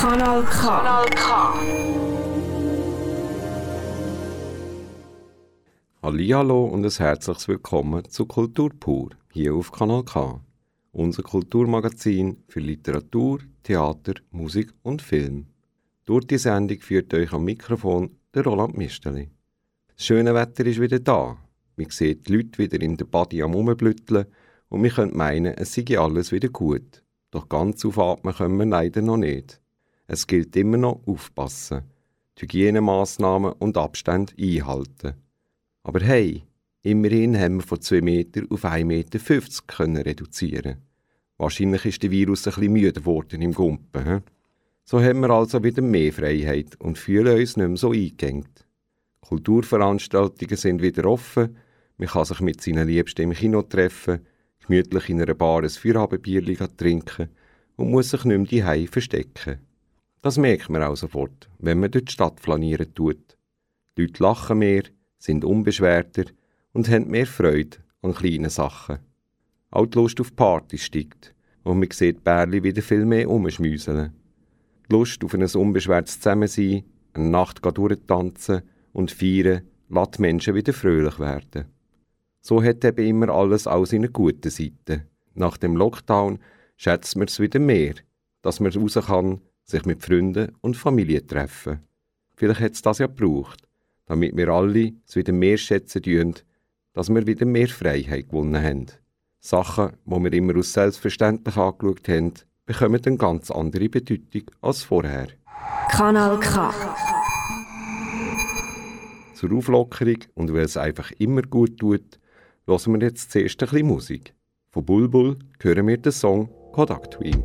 Kanal K. Kanal K. Hallihallo und ein herzliches Willkommen zu Kultur pur hier auf Kanal K, unser Kulturmagazin für Literatur, Theater, Musik und Film. Durch die Sendung führt euch am Mikrofon der Roland Misteli. Das schöne Wetter ist wieder da. Man sieht die Leute wieder in der Body am Rumblütteln und wir können meinen, es sei alles wieder gut. Doch ganz aufatmen können wir leider noch nicht. Es gilt immer noch aufpassen, die Hygienemaßnahmen und Abstände einhalten. Aber hey, immerhin haben wir von 2 Meter auf 1,50 Meter können reduzieren. Wahrscheinlich ist der Virus ein bisschen müde geworden im Gumpen. He? So haben wir also wieder mehr Freiheit und fühlen uns nicht mehr so eingegangen. Kulturveranstaltungen sind wieder offen, man kann sich mit seinen Liebsten im Kino treffen, gemütlich in einer Bar ein Feierabendbierli trinken und muss sich nicht mehr daheim verstecken. Das merkt man auch sofort, wenn man durch die Stadt flanieren tut. Die Leute lachen mehr, sind unbeschwerter und haben mehr Freude an kleinen Sachen. Auch die Lust auf Partys steigt und man sieht Bärli wieder viel mehr umschmüseln. Die Lust auf ein unbeschwertes Zusammensein, eine Nacht durchtanzen und feiern, lässt Menschen wieder fröhlich werden. So hat eben immer alles auch seine guten Seiten. Nach dem Lockdown schätzt man es wieder mehr, dass man raus kann, sich mit Freunden und Familie treffen. Vielleicht hat es das ja gebraucht, damit wir alle es wieder mehr schätzen tun, dass wir wieder mehr Freiheit gewonnen haben. Sachen, die wir immer als selbstverständlich angeschaut haben, bekommen eine ganz andere Bedeutung als vorher. Kanal K. Zur Auflockerung und weil es einfach immer gut tut, hören wir jetzt zuerst ein bisschen Musik. Von Bulbul hören wir den Song Kodak Twin.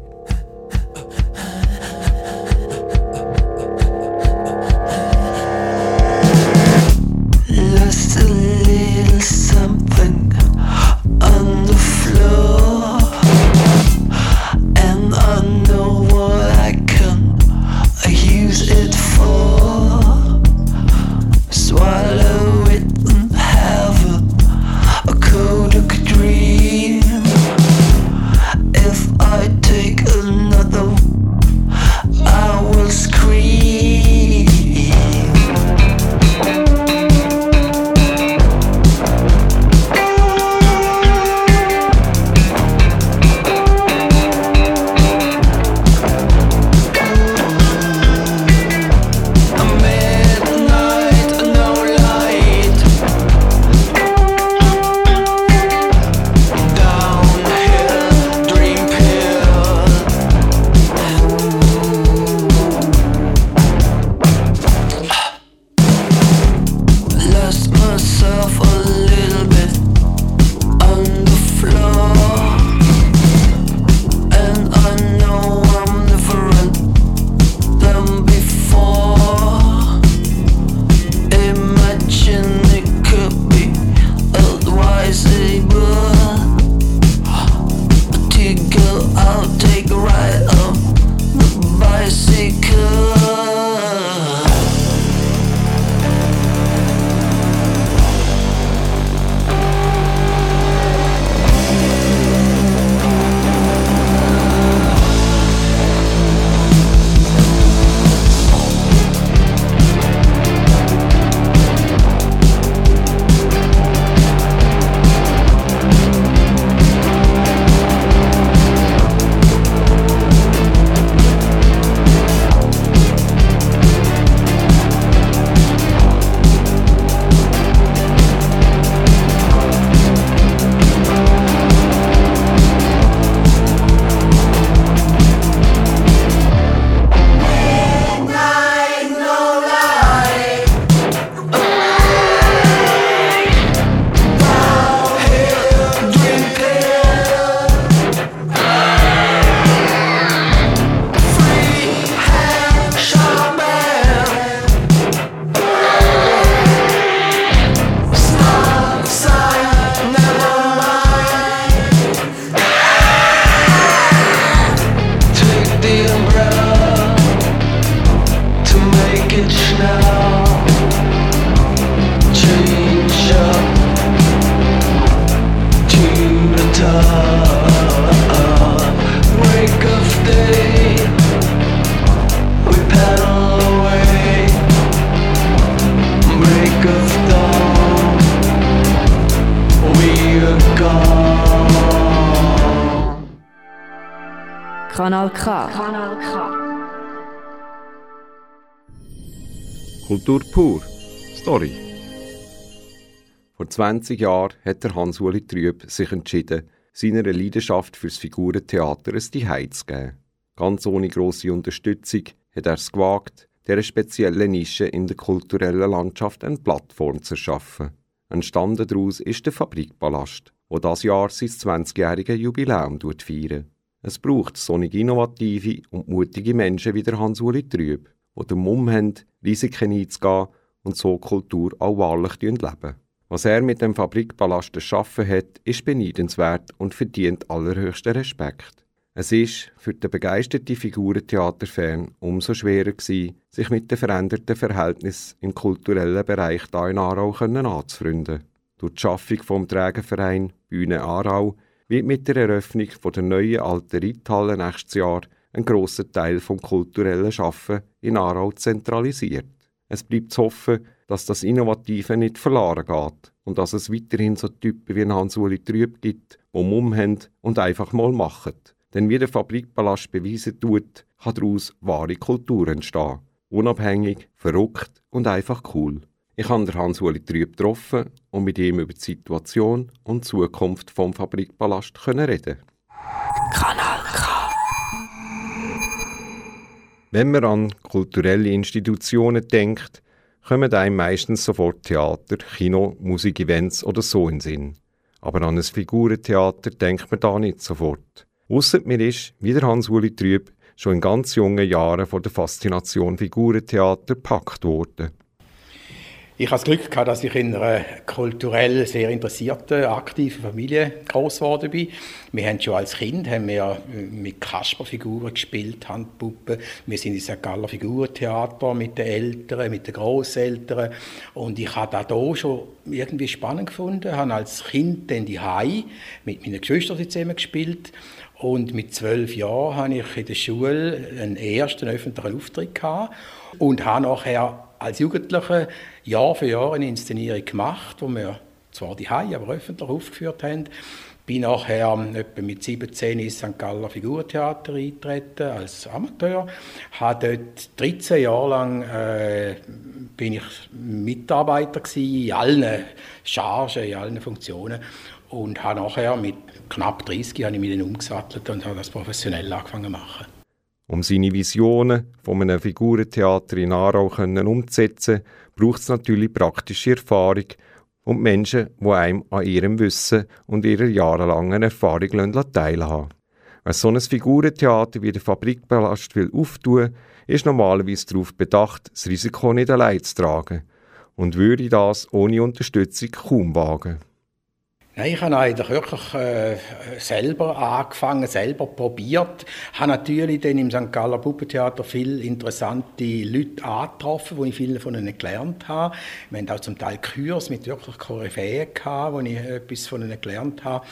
Kultur pur. Story. Vor 20 Jahren hat der Hans-Uli Trüb sich entschieden, seiner Leidenschaft fürs Figurentheater ein Zuhause zu geben. Ganz ohne grosse Unterstützung hat er es gewagt, dieser speziellen Nische in der kulturellen Landschaft eine Plattform zu erschaffen. Entstanden daraus ist der Fabrikpalast, wo das Jahr sein 20-jähriges Jubiläum feiert. Es braucht solche innovative und mutige Menschen wie der Hans-Uli Trüb, die den Mumm haben, Risiken einzugehen und so Kultur auch wahrlich leben. Was er mit dem Fabrikpalast erschaffen hat, ist beneidenswert und verdient allerhöchsten Respekt. Es ist für den begeisterten Figurentheaterfan umso schwerer gewesen, sich mit den veränderten Verhältnissen im kulturellen Bereich hier in Aarau anzufreunden. Durch die Schaffung vom Trägerverein Bühne Aarau wird mit der Eröffnung der neuen alten Reithalle nächstes Jahr ein grosser Teil vom kulturellen Schaffen in Aarau zentralisiert. Es bleibt zu hoffen, dass das Innovative nicht verloren geht und dass es weiterhin so Typen wie Hans-Uli Trüb gibt, die haben und einfach mal machen. Denn wie der Fabrikpalast beweisen tut, kann daraus wahre Kultur entstehen. Unabhängig, verrückt und einfach cool. Ich habe Hans-Uli Trüb getroffen und mit ihm über die Situation und die Zukunft vom Fabrikpalast reden. Wenn man an kulturelle Institutionen denkt, kommen einem meistens sofort Theater, Kino, Musikevents oder so in Sinn. Aber an ein Figurentheater denkt man da nicht sofort. Ausser mir ist, wie der Hans-Uli Trüb, schon in ganz jungen Jahren von der Faszination Figurentheater gepackt worden. Ich hatte das Glück, gehabt, dass ich in einer kulturell sehr interessierten, aktiven Familie groß geworden bin. Wir haben schon als Kind haben wir mit Kasperfiguren gespielt, Handpuppen. Wir sind in St. Galler Figurentheater mit den Eltern, mit den Großeltern. Und ich habe das hier schon irgendwie spannend gefunden. Ich habe als Kind dann die Hai mit meinen Geschwistern zusammen gespielt. Und mit zwölf Jahren hatte ich in der Schule einen ersten öffentlichen Auftritt gehabt und habe nachher als Jugendlicher Jahr für Jahr eine Inszenierung gemacht, wo wir zwar die Hai, aber öffentlich aufgeführt haben. Bin nachher etwa mit 17 ins St. Galler Figurtheater eingetreten als Amateur. Habe dort 13 Jahre lang äh, bin ich Mitarbeiter gewesen, in allen Chargen, in allen Funktionen und habe nachher mit knapp 30 habe ich mich dann umgesattelt und habe das professionell angefangen zu machen. Um seine Visionen von einem Figurentheater in Aarau umzusetzen, braucht es natürlich praktische Erfahrung und Menschen, die einem an ihrem Wissen und ihrer jahrelangen Erfahrung teilhaben Wer so ein Figurentheater wie der Fabrikpalast will auftun, ist normalerweise darauf bedacht, das Risiko nicht allein zu tragen und würde das ohne Unterstützung kaum wagen. Nein, ich habe eigentlich wirklich äh, selber angefangen, selber probiert. Ich habe natürlich dann im St. Galler Puppentheater viele interessante Leute angetroffen, wo ich viele von ihnen gelernt habe. Wir haben auch zum Teil Kurs mit wirklich Koryphäen wo ich etwas von ihnen gelernt habe.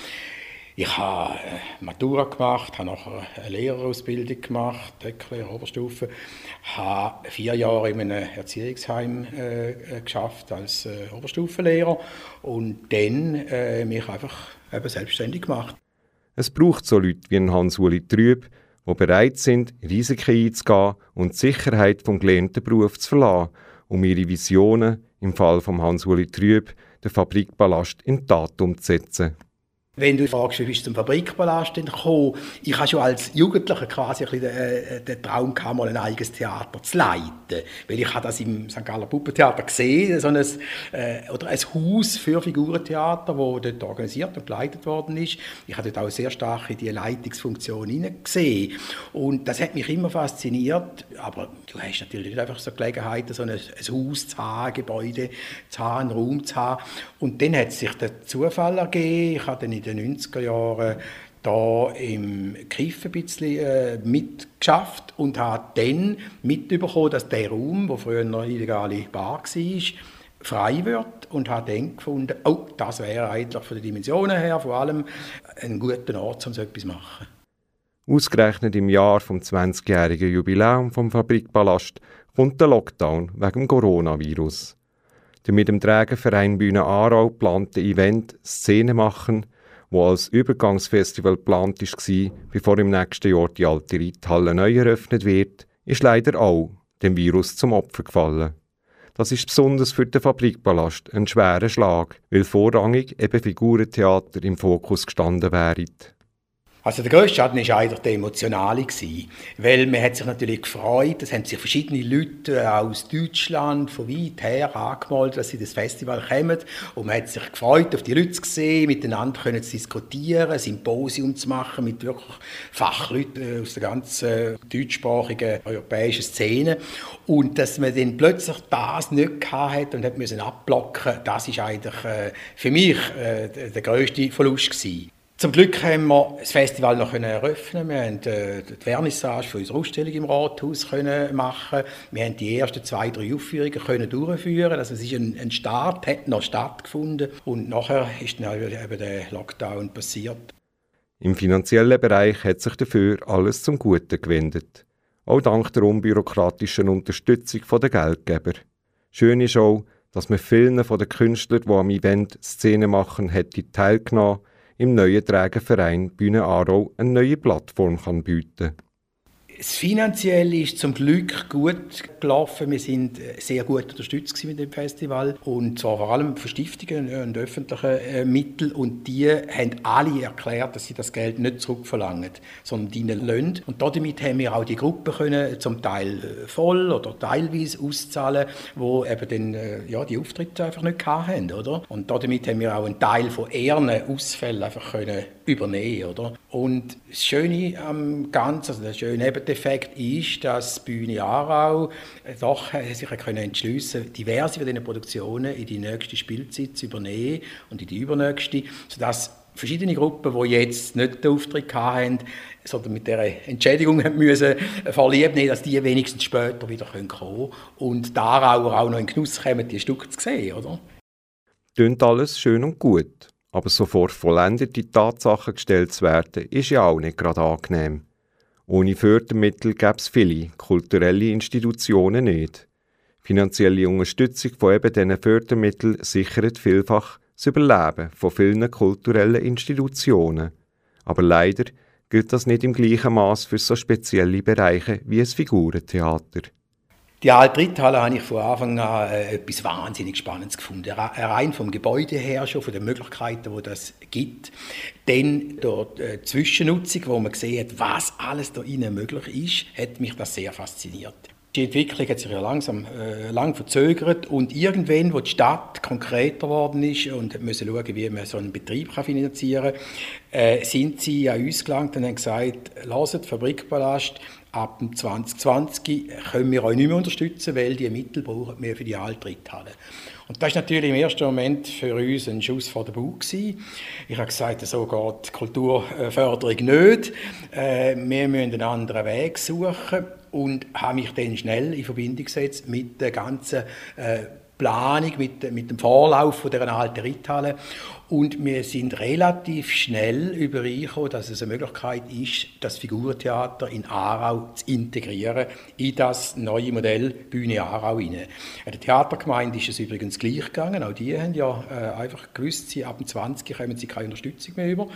Ich habe äh, Matura gemacht, habe nachher eine Lehrerausbildung gemacht, Decklehrer Oberstufe, habe vier Jahre in einem Erziehungsheim äh, äh, geschafft als äh, Oberstufenlehrer und dann äh, mich einfach eben selbstständig gemacht. Es braucht so Leute wie Hans-Uli Trüb, die bereit sind, Risiken einzugehen und die Sicherheit vom gelernten Beruf zu verlassen, um ihre Visionen, im Fall von Hans-Uli Trüb, den Fabrikballast in Tat umzusetzen. Wenn du fragst, wie bist du zum Fabrikpalast gekommen, ich hatte schon als Jugendlicher quasi ein den, äh, den Traum gehabt, mal ein eigenes Theater zu leiten. Weil ich habe das im St. Galler Puppentheater gesehen, so ein, äh, oder ein Haus für Figurentheater, das dort organisiert und geleitet worden ist. Ich habe dort auch sehr stark in die Leitungsfunktion hineingesehen. Und das hat mich immer fasziniert. Aber du hast natürlich nicht einfach so Gelegenheit, so ein, ein Haus zu haben, ein Gebäude zu haben, einen Raum zu haben. Und dann hat sich der Zufall ergeben. Ich habe dann in den 90er Jahren da im Kiff ein bisschen äh, mitgeschafft und habe dann mitbekommen, dass der Raum, wo früher eine illegale Bar war, frei wird und habe dann gefunden, oh, das wäre eigentlich von den Dimensionen her vor allem ein guter Ort, um so etwas zu machen. Ausgerechnet im Jahr vom 20-jährigen Jubiläum vom Fabrikpalast kommt der Lockdown wegen Coronavirus. Der mit dem Trägerverein Bühne Aarau geplante Event Szene machen wo als Übergangsfestival geplant war, bevor im nächsten Jahr die alte Reithalle neu eröffnet wird, ist leider auch dem Virus zum Opfer gefallen. Das ist besonders für den Fabrikpalast ein schwerer Schlag, weil vorrangig eben Figurentheater im Fokus gestanden wären. Also der grösste Schaden war eigentlich der emotionale, weil man hat sich natürlich gefreut, es haben sich verschiedene Leute aus Deutschland von weit her angemeldet, dass sie das Festival kommen. Und man hat sich gefreut, auf die Leute zu sehen, miteinander können zu diskutieren, ein Symposium zu machen mit wirklich Fachleuten aus der ganzen deutschsprachigen europäischen Szene. Und dass man dann plötzlich das nicht hatte und hat müssen abblocken, das ist eigentlich äh, für mich äh, der grösste Verlust. Zum Glück haben wir das Festival noch eröffnen. Wir haben äh, die Vernissage für unsere Ausstellung im Rathaus können machen. Wir haben die ersten zwei, drei Aufführungen können durchführen. Also es ist ein, ein Start, hat noch stattgefunden und nachher ist dann eben der Lockdown passiert. Im finanziellen Bereich hat sich dafür alles zum Guten gewendet. Auch dank der unbürokratischen Unterstützung der Geldgeber. Schön ist auch, dass man vielen von den Künstlern, die am Event Szene machen, hätte teilgenommen im neuen Trägerverein Bühne Aarau eine neue Plattform kann bieten das Finanzielle ist zum Glück gut gelaufen. Wir sind äh, sehr gut unterstützt mit dem Festival und zwar vor allem von Stiftungen und öffentlichen äh, Mitteln und die haben alle erklärt, dass sie das Geld nicht zurückverlangen, sondern dienen lassen. Und damit haben wir auch die Gruppen können zum Teil äh, voll oder teilweise auszahlen, wo eben dann ja die Auftritte einfach nicht hatten, oder? Und damit haben wir auch einen Teil von ehren Ausfällen einfach können übernehmen, oder? Und das Schöne am Ganzen, also der schöne Nebeneffekt ist, dass Bühne Aarau doch sich können entschliessen diverse von diesen Produktionen in die nächste Spielzeit zu übernehmen und in die übernächste, sodass verschiedene Gruppen, die jetzt nicht den Auftritt hatten, sondern mit dieser Entschädigung müssen, verlieben nehmen, dass die wenigstens später wieder kommen können und die Aarauer auch noch in Genuss kommen, die Stücke zu sehen, oder? Klingt alles schön und gut. Aber so vor vollendete Tatsachen gestellt zu werden, ist ja auch nicht gerade angenehm. Ohne Fördermittel gäbe es viele kulturelle Institutionen nicht. Finanzielle Unterstützung von eben diesen Fördermitteln sichert vielfach das Überleben von vielen kulturellen Institutionen. Aber leider gilt das nicht im gleichen Maß für so spezielle Bereiche wie ein Figurentheater. Die Altrithalle habe ich von Anfang an äh, etwas wahnsinnig Spannendes gefunden. Rein vom Gebäude her schon, von den Möglichkeiten, die das gibt. Dann dort äh, Zwischennutzung, wo man gesehen hat, was alles da innen möglich ist, hat mich das sehr fasziniert. Die Entwicklung hat sich ja langsam äh, lang verzögert und irgendwann, wo die Stadt konkreter geworden ist und müssen schauen, wie man so einen Betrieb kann finanzieren kann, äh, sind sie an uns gelangt und haben gesagt, lasst Fabrikpalast, ab 2020 können wir euch nicht mehr unterstützen, weil die Mittel brauchen wir für die Altrithalle. Und das war natürlich im ersten Moment für uns ein Schuss vor den Bauch. Ich habe gesagt, so geht Kulturförderung nicht. Äh, wir müssen einen anderen Weg suchen und habe mich dann schnell in Verbindung gesetzt mit der ganzen äh, Planung, mit, mit dem Vorlauf von dieser alten Reithalle. Und wir sind relativ schnell übereingekommen, dass es eine Möglichkeit ist, das Figurentheater in Aarau zu integrieren in das neue Modell Bühne Aarau hinein. Der Theatergemeinde ist es übrigens gleich gegangen. Auch die haben ja äh, einfach gewusst, sie ab dem 20 kommen sie keine Unterstützung mehr über.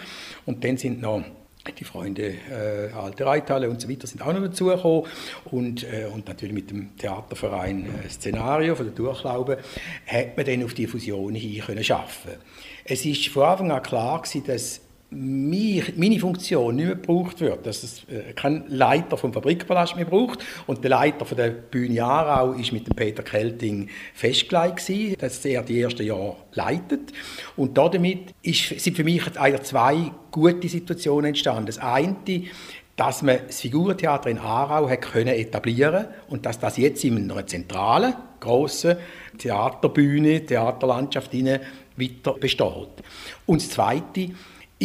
Und dann sind noch die Freunde äh, Alte Reithalle und so weiter sind auch noch dazugekommen und, äh, und natürlich mit dem Theaterverein äh, Szenario von der Durchlaube hat man dann auf die Fusion hin können schaffen. Es ist von Anfang an klar gewesen, dass mich, meine Funktion nicht mehr gebraucht wird, dass es äh, kein Leiter vom Fabrikpalast mehr braucht und der Leiter von der Bühne Aarau ist mit dem Peter Kelting festgelegt gewesen, dass er die ersten Jahre leitet und damit ist, sind für mich zwei gute Situationen entstanden. Das eine, dass man das Figurentheater in Aarau hat können etablieren und dass das jetzt in einer zentralen, grossen Theaterbühne, Theaterlandschaft weiter besteht. Und das Zweite,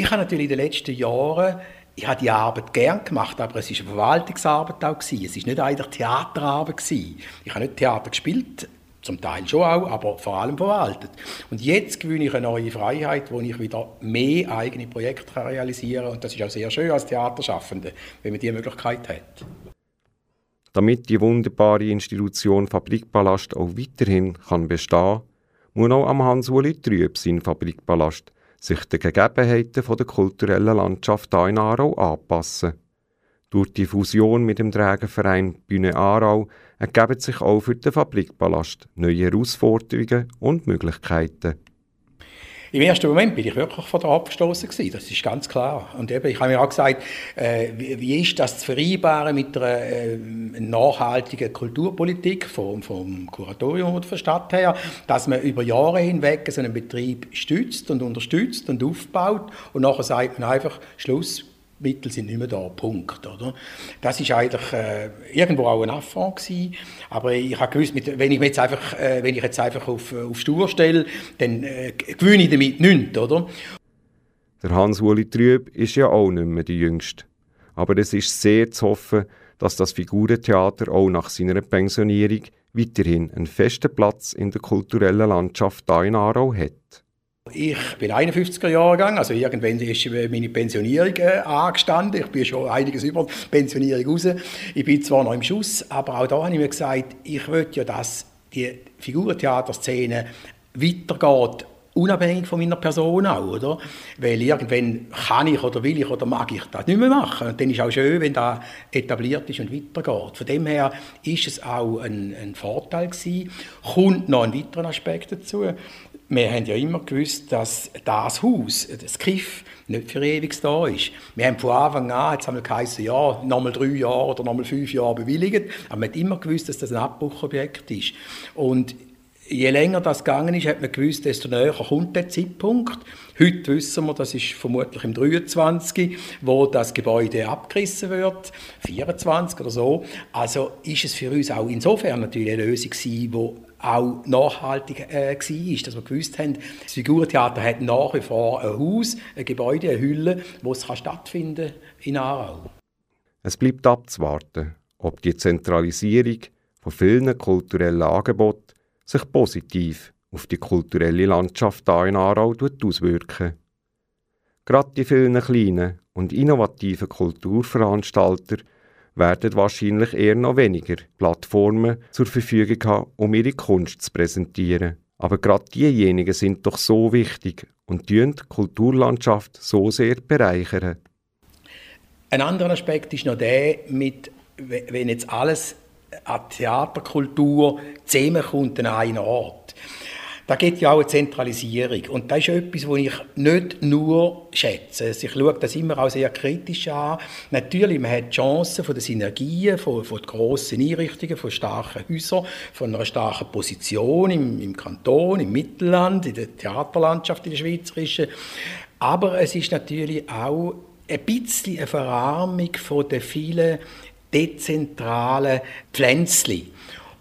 ich habe natürlich in den letzten Jahren ich habe die Arbeit gern gemacht, aber es war eine Verwaltungsarbeit auch. Es war nicht eigentlich Theaterarbeit. Ich habe nicht Theater gespielt, zum Teil schon auch, aber vor allem verwaltet. Und jetzt gewinne ich eine neue Freiheit, wo ich wieder mehr eigene Projekte realisieren kann. Und das ist auch sehr schön als Theaterschaffende, wenn man diese Möglichkeit hat. Damit die wunderbare Institution Fabrikpalast auch weiterhin kann bestehen muss auch am Hans-Uli Trüb sein Fabrikpalast sich den Gegebenheiten der kulturellen Landschaft hier in Aarau anpassen. Durch die Fusion mit dem Trägerverein Bühne Aarau ergeben sich auch für den Fabrikpalast neue Herausforderungen und Möglichkeiten. Im ersten Moment bin ich wirklich von der abgestoßen gewesen, das ist ganz klar. Und eben, ich habe mir auch gesagt, äh, wie, ist das zu vereinbaren mit einer äh, nachhaltigen Kulturpolitik vom, vom Kuratorium oder von der Stadt her, dass man über Jahre hinweg so einen Betrieb stützt und unterstützt und aufbaut und nachher sagt man einfach, Schluss, Mittel sind nicht mehr da, Punkt. Oder? Das ist eigentlich äh, irgendwo auch ein Affront gewesen, aber ich habe gewusst, mit, wenn, ich jetzt einfach, äh, wenn ich jetzt einfach auf, auf Stur stelle, dann äh, gewinne ich damit nichts, oder? Der Hans-Uli Trüb ist ja auch nicht mehr der Jüngste. Aber es ist sehr zu hoffen, dass das Figurentheater auch nach seiner Pensionierung weiterhin einen festen Platz in der kulturellen Landschaft hier in Aarau hat. Ich bin 51er Jahre gegangen, also irgendwann ist meine Pensionierung äh, angestanden. Ich bin schon einiges über die Pensionierung raus. Ich bin zwar noch im Schuss, aber auch da habe ich mir gesagt, ich möchte ja, dass die Figurentheaterszene weitergeht, unabhängig von meiner Person auch, oder? Weil irgendwann kann ich oder will ich oder mag ich das nicht mehr machen. Und dann ist auch schön, wenn das etabliert ist und weitergeht. Von dem her ist es auch ein, ein Vorteil gewesen. Kommt noch ein weiterer Aspekt dazu wir haben ja immer gewusst, dass das Haus, das Kiff, nicht für ewig da ist. Wir haben von Anfang an, jetzt haben wir geheißen, ja, nochmal drei Jahre oder nochmal fünf Jahre bewilligt, aber man hat immer gewusst, dass das ein Abbruchobjekt ist. Und je länger das gegangen ist, hat man gewusst, desto näher kommt der Zeitpunkt. Heute wissen wir, das ist vermutlich im 23, wo das Gebäude abgerissen wird, 24 oder so. Also ist es für uns auch insofern natürlich eine Lösung gewesen, die auch nachhaltig äh, war, dass wir gewusst haben, das Figurentheater hat nach wie vor ein Haus, ein Gebäude, eine Hülle, wo es kann stattfinden in Aarau. Es bleibt abzuwarten, ob die Zentralisierung von vielen kulturellen Angeboten sich positiv auf die kulturelle Landschaft hier in Aarau auswirken. Gerade die vielen kleinen und innovativen Kulturveranstalter werden wahrscheinlich eher noch weniger Plattformen zur Verfügung haben, um ihre Kunst zu präsentieren. Aber gerade diejenigen sind doch so wichtig und die Kulturlandschaft so sehr bereichern. Ein anderer Aspekt ist noch der, mit, wenn jetzt alles an Theaterkultur zusammenkommt an einen Ort. Da geht ja auch eine Zentralisierung. Und das ist etwas, was ich nicht nur schätze. Also ich schaue das immer auch sehr kritisch an. Natürlich, man hat die Chancen von den Synergien, von, von grossen Einrichtungen, von starken Häusern, von einer starken Position im, im Kanton, im Mittelland, in der Theaterlandschaft, in der schweizerischen. Aber es ist natürlich auch ein bisschen eine Verarmung von den vielen dezentralen Pflänzchen.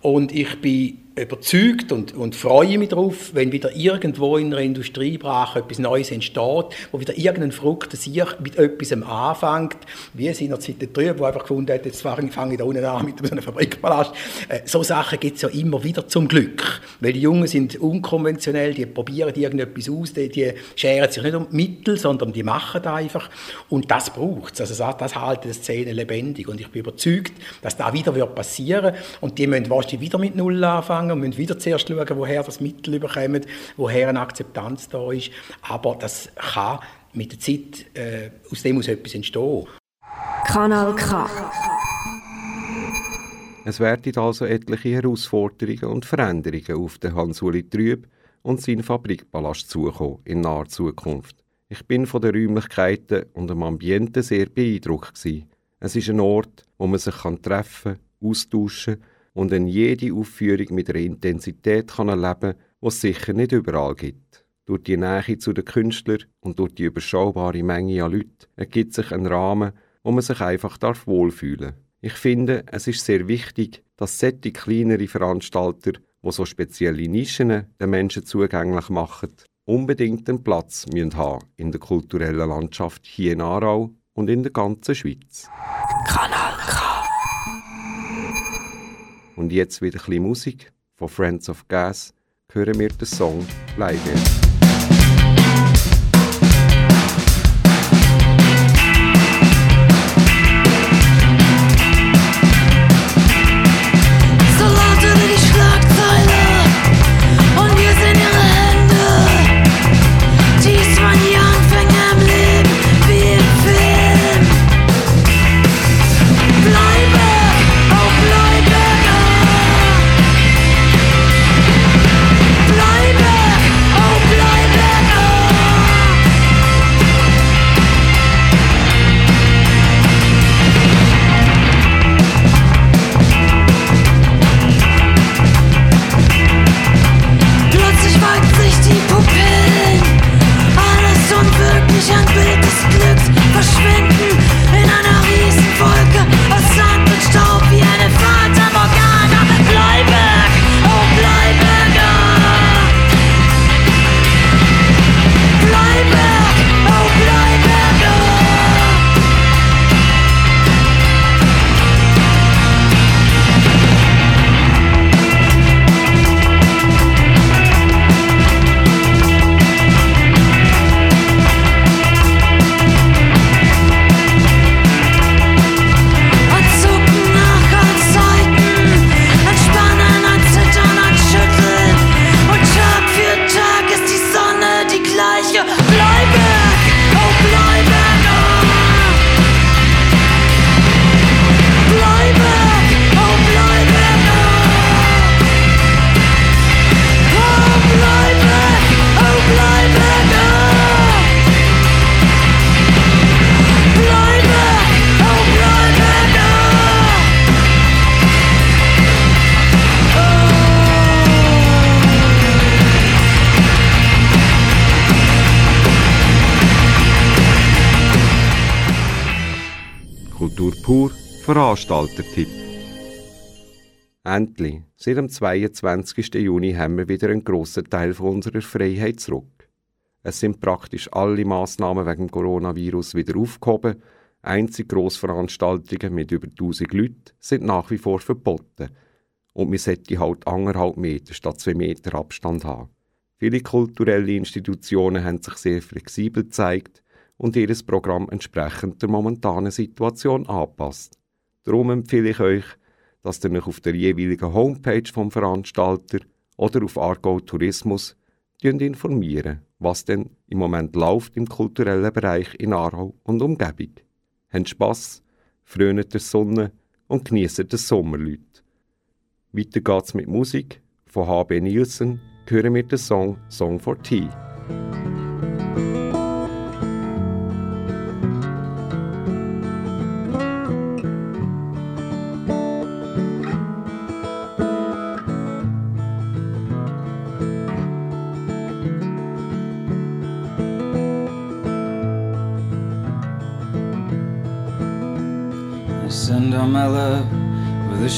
Und ich bin überzeugt und, und freue mich darauf, wenn wieder irgendwo in einer Industriebrache etwas Neues entsteht, wo wieder irgendein Frucht sich mit etwas anfängt, wie es in der Zeit drüben, wo einfach gefunden hat, jetzt fange ich da unten an mit so einem Fabrikpalast. Äh, so Sachen gibt es ja immer wieder zum Glück, weil die Jungen sind unkonventionell, die probieren irgendetwas aus, die, die scheren sich nicht um Mittel, sondern die machen das einfach. Und das braucht es. Also das, das hält die Szene lebendig. Und ich bin überzeugt, dass das wieder passieren. Wird und die müssen wahrscheinlich wieder mit Null anfangen anfangen und müssen wieder zuerst schauen, woher das Mittel überkommt, woher eine Akzeptanz da ist. Aber das kann mit der Zeit, äh, aus dem muss etwas entstehen. Kanal K. Es werden also etliche Herausforderungen und Veränderungen auf den Hans-Uli Trüb und seinen Fabrikpalast zukommen in naher Zukunft. Ich bin von den Räumlichkeiten und dem Ambiente sehr beeindruckt gewesen. Es ist ein Ort, wo man sich treffen, austauschen kann und in jede Aufführung mit einer Intensität kann erleben kann, die es sicher nicht überall gibt. Durch die Nähe zu den Künstlern und durch die überschaubare Menge an Leuten ergibt sich ein Rahmen, wo man sich einfach darf wohlfühlen Ich finde, es ist sehr wichtig, dass solche kleinere Veranstalter, die so spezielle Nischen den Menschen zugänglich machen, unbedingt einen Platz müssen haben in der kulturellen Landschaft hier in Aarau und in der ganzen Schweiz. Und jetzt wieder ein bisschen Musik von Friends of Gas. Hören wir den Song Leide. ich die Pupille. Veranstaltertipp. Endlich, seit dem 22. Juni haben wir wieder einen grossen Teil von unserer Freiheit zurück. Es sind praktisch alle Massnahmen wegen dem Coronavirus wieder aufgehoben. Einzige Grossveranstaltungen mit über 1000 Leuten sind nach wie vor verboten. Und wir sollten halt anderthalb Meter statt zwei Meter Abstand haben. Viele kulturelle Institutionen haben sich sehr flexibel gezeigt und ihr Programm entsprechend der momentanen Situation anpasst. Darum empfehle ich euch, dass ihr euch auf der jeweiligen Homepage vom Veranstalter oder auf Argo Tourismus informieren, was denn im Moment läuft im kulturellen Bereich in Aarau und Umgebung. Habt Spass, frönet der Sonne und genießt das Sommerleut. Weiter geht's mit Musik. Von HB Nielsen hören wir den Song Song for Tea.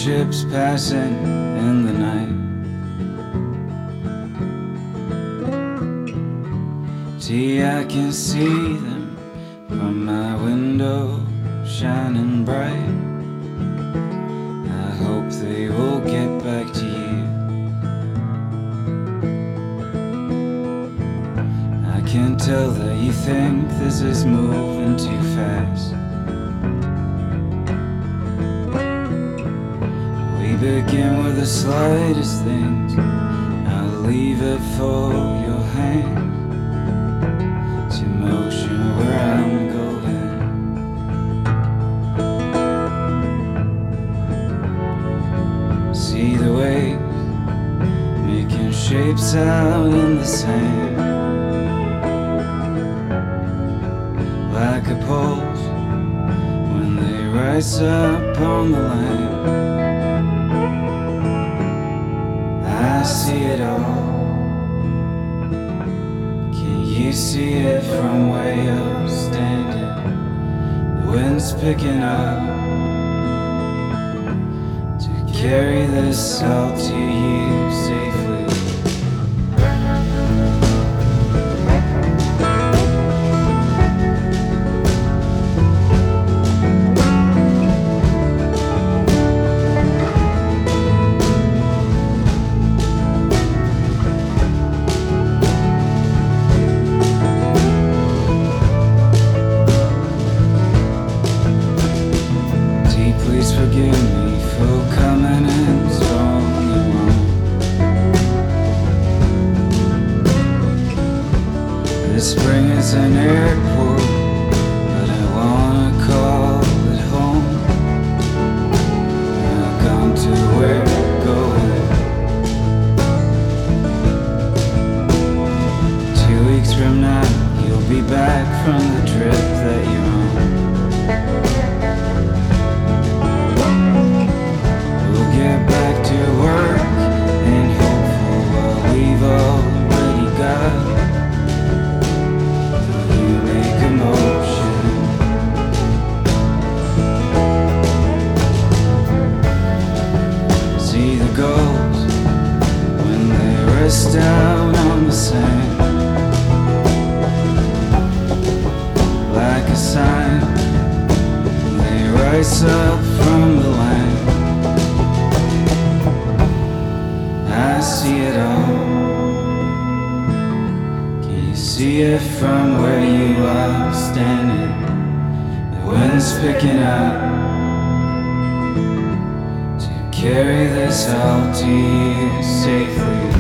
Ships passing in the night. See, I can see them from my window shining bright. I hope they will get back to you. I can tell that you think this is moving too fast. Begin with the slightest things. I'll leave it for your hand to motion where I'm going. See the waves making shapes out in the sand, You see it from way you're standing? The wind's picking up to carry this all to you carry this out to you safely.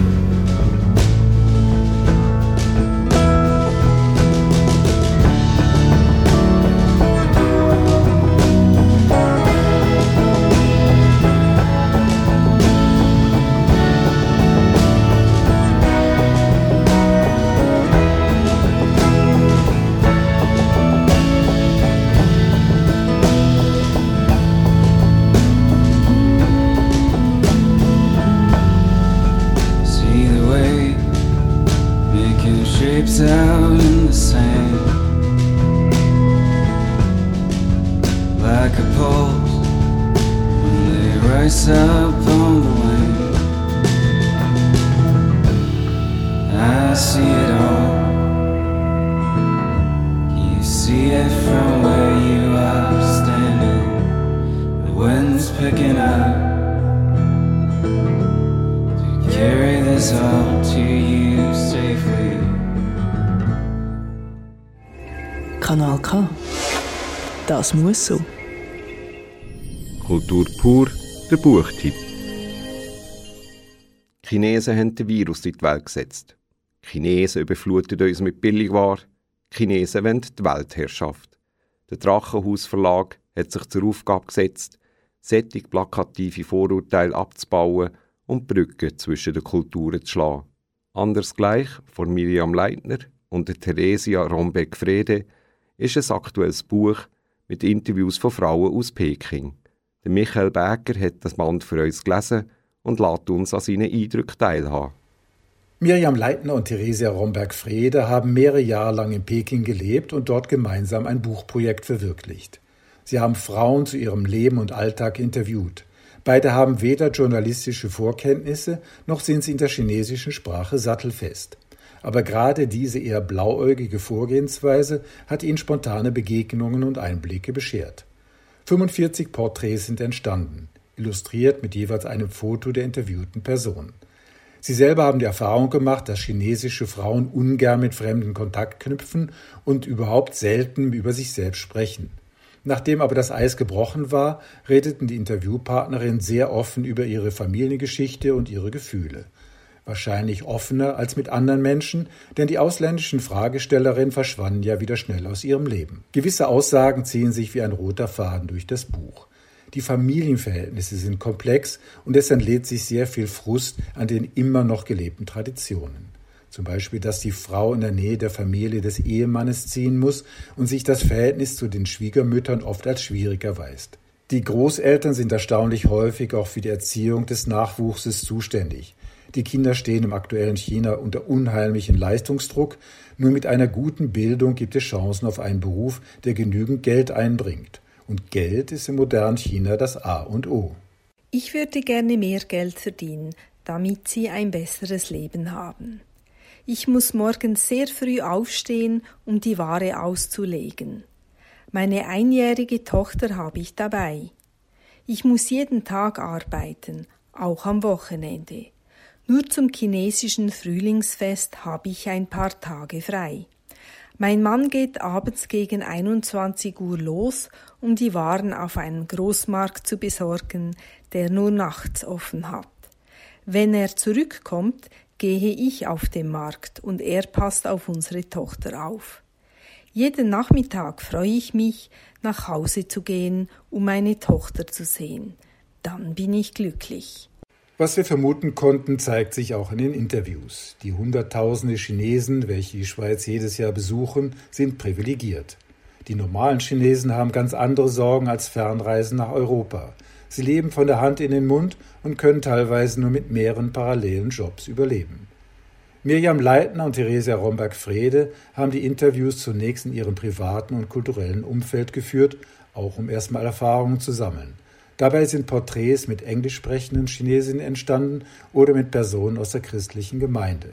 Das muss so. Kultur pur, der Buchtipp. Die Chinesen haben den Virus in die Welt gesetzt. Die Chinesen überfluten uns mit Billigware. Die Chinesen wollen die Weltherrschaft. Der Drachenhaus Verlag hat sich zur Aufgabe gesetzt, sättig plakative Vorurteile abzubauen und Brücken zwischen den Kulturen zu schlagen. Anders gleich von Miriam Leitner und der Theresia Rombeck-Frede ist ein aktuelles Buch mit Interviews von Frauen aus Peking. Der Michael Berger hat das Band für uns gelesen und lässt uns an seinen Eindrücken teilhaben. Miriam Leitner und Theresia Romberg-Frede haben mehrere Jahre lang in Peking gelebt und dort gemeinsam ein Buchprojekt verwirklicht. Sie haben Frauen zu ihrem Leben und Alltag interviewt. Beide haben weder journalistische Vorkenntnisse, noch sind sie in der chinesischen Sprache sattelfest. Aber gerade diese eher blauäugige Vorgehensweise hat ihnen spontane Begegnungen und Einblicke beschert. 45 Porträts sind entstanden, illustriert mit jeweils einem Foto der interviewten Person. Sie selber haben die Erfahrung gemacht, dass chinesische Frauen ungern mit Fremden Kontakt knüpfen und überhaupt selten über sich selbst sprechen. Nachdem aber das Eis gebrochen war, redeten die Interviewpartnerinnen sehr offen über ihre Familiengeschichte und ihre Gefühle. Wahrscheinlich offener als mit anderen Menschen, denn die ausländischen Fragestellerinnen verschwanden ja wieder schnell aus ihrem Leben. Gewisse Aussagen ziehen sich wie ein roter Faden durch das Buch. Die Familienverhältnisse sind komplex und es entlädt sich sehr viel Frust an den immer noch gelebten Traditionen. Zum Beispiel, dass die Frau in der Nähe der Familie des Ehemannes ziehen muss und sich das Verhältnis zu den Schwiegermüttern oft als schwierig erweist. Die Großeltern sind erstaunlich häufig auch für die Erziehung des Nachwuchses zuständig. Die Kinder stehen im aktuellen China unter unheimlichen Leistungsdruck. Nur mit einer guten Bildung gibt es Chancen auf einen Beruf, der genügend Geld einbringt. Und Geld ist im modernen China das A und O. Ich würde gerne mehr Geld verdienen, damit Sie ein besseres Leben haben. Ich muss morgens sehr früh aufstehen, um die Ware auszulegen. Meine einjährige Tochter habe ich dabei. Ich muss jeden Tag arbeiten, auch am Wochenende. Nur zum chinesischen Frühlingsfest habe ich ein paar Tage frei. Mein Mann geht abends gegen 21 Uhr los, um die Waren auf einen Großmarkt zu besorgen, der nur nachts offen hat. Wenn er zurückkommt, gehe ich auf den Markt und er passt auf unsere Tochter auf. Jeden Nachmittag freue ich mich, nach Hause zu gehen, um meine Tochter zu sehen. Dann bin ich glücklich. Was wir vermuten konnten, zeigt sich auch in den Interviews. Die Hunderttausende Chinesen, welche die Schweiz jedes Jahr besuchen, sind privilegiert. Die normalen Chinesen haben ganz andere Sorgen als Fernreisen nach Europa. Sie leben von der Hand in den Mund und können teilweise nur mit mehreren parallelen Jobs überleben. Mirjam Leitner und Theresia Romberg-Frede haben die Interviews zunächst in ihrem privaten und kulturellen Umfeld geführt, auch um erstmal Erfahrungen zu sammeln. Dabei sind Porträts mit englisch sprechenden Chinesinnen entstanden oder mit Personen aus der christlichen Gemeinde.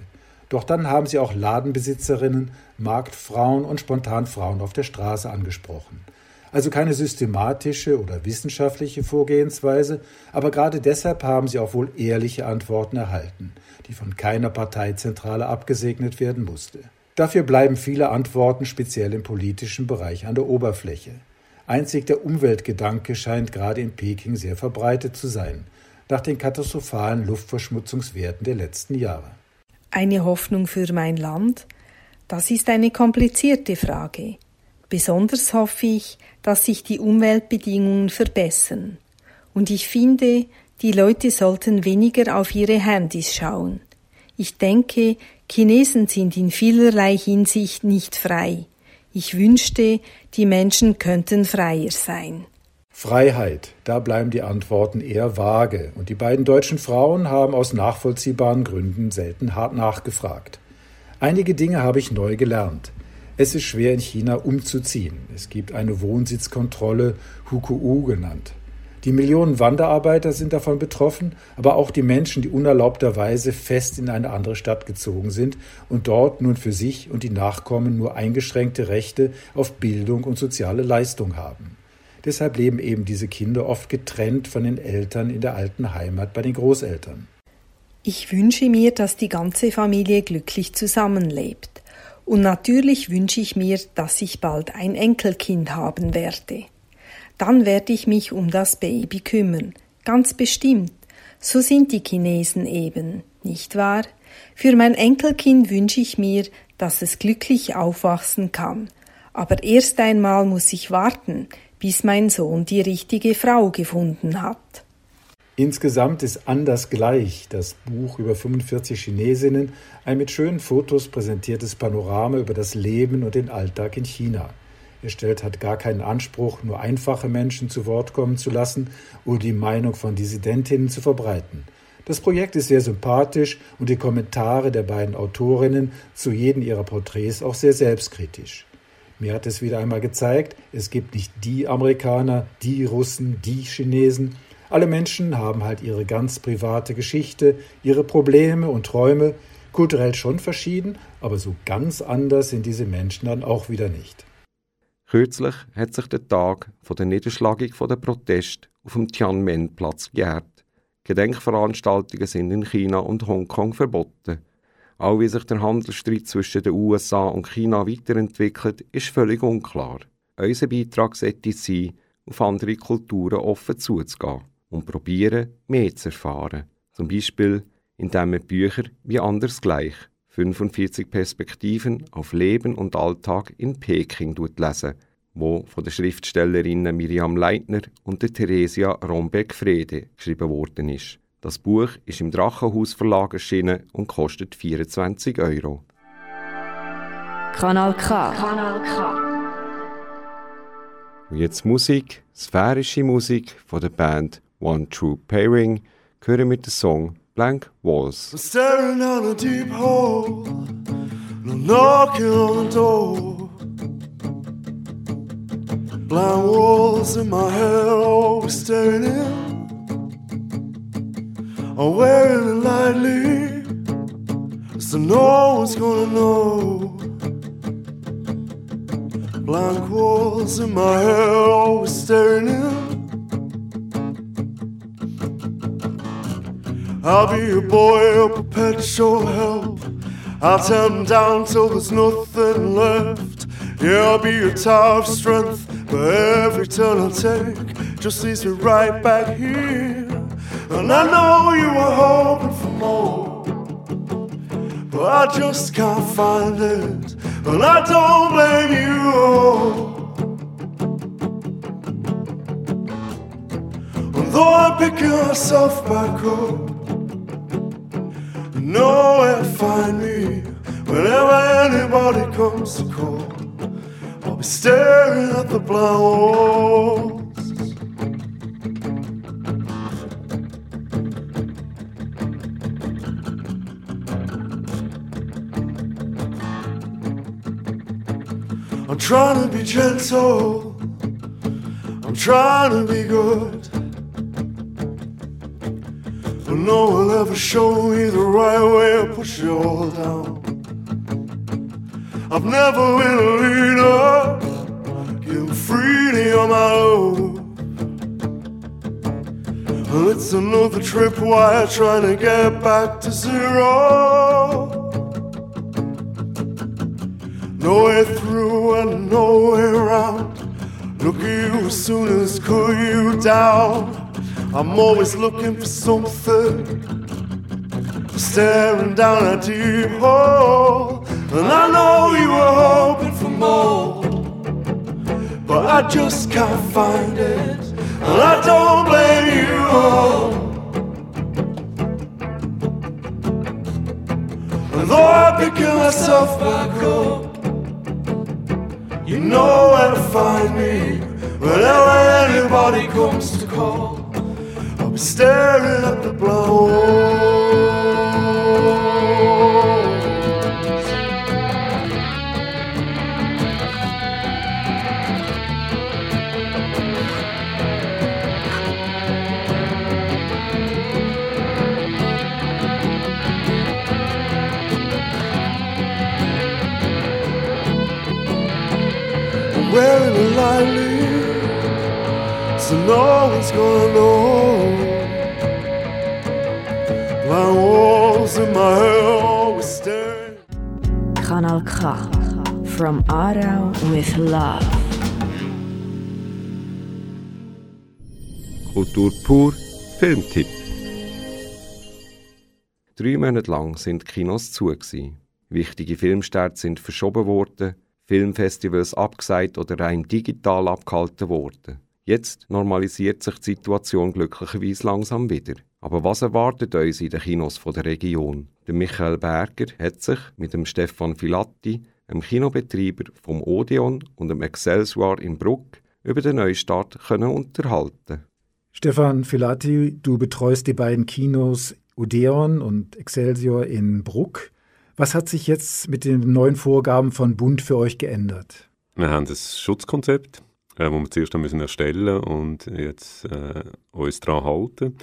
Doch dann haben sie auch Ladenbesitzerinnen, Marktfrauen und Spontanfrauen auf der Straße angesprochen. Also keine systematische oder wissenschaftliche Vorgehensweise, aber gerade deshalb haben sie auch wohl ehrliche Antworten erhalten, die von keiner Parteizentrale abgesegnet werden musste. Dafür bleiben viele Antworten speziell im politischen Bereich an der Oberfläche. Einzig der Umweltgedanke scheint gerade in Peking sehr verbreitet zu sein, nach den katastrophalen Luftverschmutzungswerten der letzten Jahre. Eine Hoffnung für mein Land? Das ist eine komplizierte Frage. Besonders hoffe ich, dass sich die Umweltbedingungen verbessern. Und ich finde, die Leute sollten weniger auf ihre Handys schauen. Ich denke, Chinesen sind in vielerlei Hinsicht nicht frei. Ich wünschte, die Menschen könnten freier sein. Freiheit, da bleiben die Antworten eher vage, und die beiden deutschen Frauen haben aus nachvollziehbaren Gründen selten hart nachgefragt. Einige Dinge habe ich neu gelernt. Es ist schwer in China umzuziehen. Es gibt eine Wohnsitzkontrolle, Hukou genannt. Die Millionen Wanderarbeiter sind davon betroffen, aber auch die Menschen, die unerlaubterweise fest in eine andere Stadt gezogen sind und dort nun für sich und die Nachkommen nur eingeschränkte Rechte auf Bildung und soziale Leistung haben. Deshalb leben eben diese Kinder oft getrennt von den Eltern in der alten Heimat bei den Großeltern. Ich wünsche mir, dass die ganze Familie glücklich zusammenlebt. Und natürlich wünsche ich mir, dass ich bald ein Enkelkind haben werde. Dann werde ich mich um das Baby kümmern. Ganz bestimmt. So sind die Chinesen eben, nicht wahr? Für mein Enkelkind wünsche ich mir, dass es glücklich aufwachsen kann. Aber erst einmal muss ich warten, bis mein Sohn die richtige Frau gefunden hat. Insgesamt ist Anders gleich, das Buch über 45 Chinesinnen, ein mit schönen Fotos präsentiertes Panorama über das Leben und den Alltag in China. Er stellt hat gar keinen Anspruch, nur einfache Menschen zu Wort kommen zu lassen oder die Meinung von Dissidentinnen zu verbreiten. Das Projekt ist sehr sympathisch und die Kommentare der beiden Autorinnen zu jedem ihrer Porträts auch sehr selbstkritisch. Mir hat es wieder einmal gezeigt, es gibt nicht die Amerikaner, die Russen, die Chinesen. Alle Menschen haben halt ihre ganz private Geschichte, ihre Probleme und Träume, kulturell schon verschieden, aber so ganz anders sind diese Menschen dann auch wieder nicht. Kürzlich hat sich der Tag von der Niederschlagung der Proteste auf dem Tiananmen-Platz gejährt. Gedenkveranstaltungen sind in China und Hongkong verboten. Auch wie sich der Handelsstreit zwischen den USA und China weiterentwickelt, ist völlig unklar. Unser Beitrag sollte sein, auf andere Kulturen offen zuzugehen und probieren, mehr zu erfahren. Zum Beispiel, indem wir Bücher wie Anders gleich 45 Perspektiven auf Leben und Alltag in Peking lesen, wo von den Schriftstellerinnen Miriam Leitner und der Theresia Rombeck-Frede geschrieben worden ist. Das Buch ist im Drachenhaus Verlag erschienen und kostet 24 Euro. Kanal K. Kanal K. Und jetzt Musik, sphärische Musik von der Band One True Pairing, hören wir den Song blank walls. I'm staring down a deep hole, no knocking on the door. Blank walls in my head, always staring in. I'm wearing it lightly, so no one's gonna know. Blank walls in my head, always staring in. I'll be a boy of perpetual help. I'll them down till there's nothing left. Yeah, I'll be a tower of strength, but every turn I take just leads me right back here. And I know you were hoping for more, but I just can't find it. And I don't blame you. And though I'm picking myself back up know where to find me whenever anybody comes to call. I'll be staring at the blind walls. I'm trying to be gentle. I'm trying to be good. No one ever showed me the right way to push it all down. I've never been a leader, getting freely on my own. It's another trip wire trying to get back to zero. No way through and no way around. Look at you as soon as cool you down. I'm always looking for something, staring down a deep hole. And I know you were hoping for more, but I just can't find it. And I don't blame you. Oh. And though I'm picking myself back up, you know where to find me whenever anybody comes to call stirring up the blows. Wearing a lightly, so no one's gonna know. Kanal K. From Aarau with love. Kultur pur, Filmtipp. Drei Monate lang sind die Kinos zu. Gewesen. Wichtige Filmstarts sind verschoben worden, Filmfestivals abgesagt oder rein digital abgehalten worden. Jetzt normalisiert sich die Situation glücklicherweise langsam wieder. Aber was erwartet uns in den Kinos von der Region? Der Michael Berger hat sich mit dem Stefan Filatti, einem Kinobetreiber vom Odeon und dem Excelsior in Bruck, über den Neustart können unterhalten. Stefan Filati, du betreust die beiden Kinos Odeon und Excelsior in Bruck. Was hat sich jetzt mit den neuen Vorgaben von Bund für euch geändert? Wir haben das Schutzkonzept, äh, das wir zuerst müssen erstellen und jetzt äh, uns daran halten.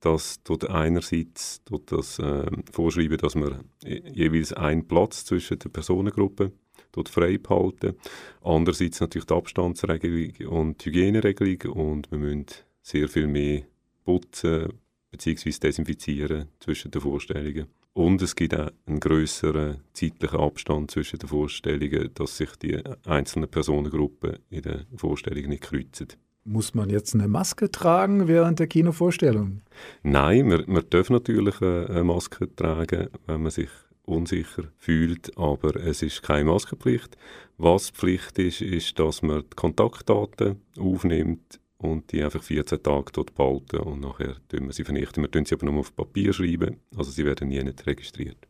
Das tut einerseits tut das, äh, vorschreiben, dass wir jeweils einen Platz zwischen den Personengruppen dort frei behalten. Andererseits natürlich die Abstandsregelung und die Hygieneregelung und wir müssen sehr viel mehr putzen bzw. desinfizieren zwischen den Vorstellungen. Und es gibt auch einen größeren zeitlichen Abstand zwischen den Vorstellungen, dass sich die einzelnen Personengruppen in den Vorstellungen nicht kreuzen. Muss man jetzt eine Maske tragen während der Kinovorstellung? Nein, man, man darf natürlich eine Maske tragen, wenn man sich unsicher fühlt, aber es ist keine Maskenpflicht. Was Pflicht ist, ist, dass man die Kontaktdaten aufnimmt und die einfach 14 Tage dort behalten und nachher tun wir sie vernichten. Wir tun sie aber nur auf Papier schreiben, also sie werden nie nicht registriert.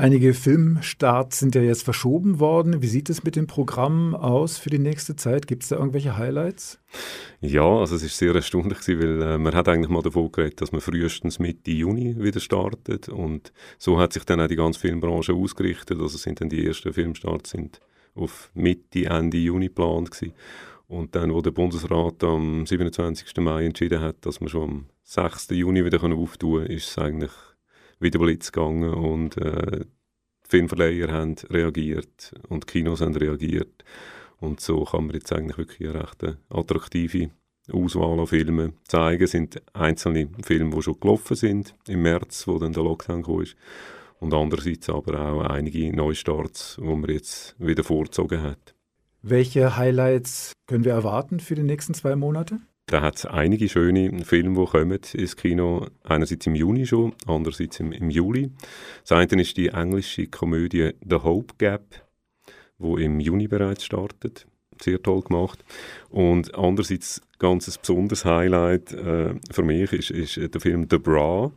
Einige Filmstarts sind ja jetzt verschoben worden. Wie sieht es mit dem Programm aus für die nächste Zeit? Gibt es da irgendwelche Highlights? Ja, also es ist sehr erstaunlich, weil äh, man hat eigentlich mal davon geredet, dass man frühestens Mitte Juni wieder startet und so hat sich dann auch die ganze Filmbranche ausgerichtet. Also sind dann die ersten Filmstarts sind auf Mitte, Ende Juni geplant gewesen. Und dann, wo der Bundesrat am 27. Mai entschieden hat, dass wir schon am 6. Juni wieder auftun können, ist es eigentlich wieder Blitz gegangen und äh, die Filmverleiher haben reagiert und die Kinos haben reagiert. Und so kann man jetzt eigentlich wirklich eine recht attraktive Auswahl an Filmen zeigen. Es sind einzelne Filme, die schon gelaufen sind im März, wo dann der Lockdown kam. Und andererseits aber auch einige Neustarts, die man jetzt wieder vorgezogen hat. Welche Highlights können wir erwarten für die nächsten zwei Monate? Da hat es einige schöne Filme, die kommen ins Kino. Einerseits im Juni schon, andererseits im, im Juli. Das eine ist die englische Komödie The Hope Gap, wo im Juni bereits startet. Sehr toll gemacht. Und andererseits ganz ein besonderes Highlight äh, für mich ist, ist der Film The Bra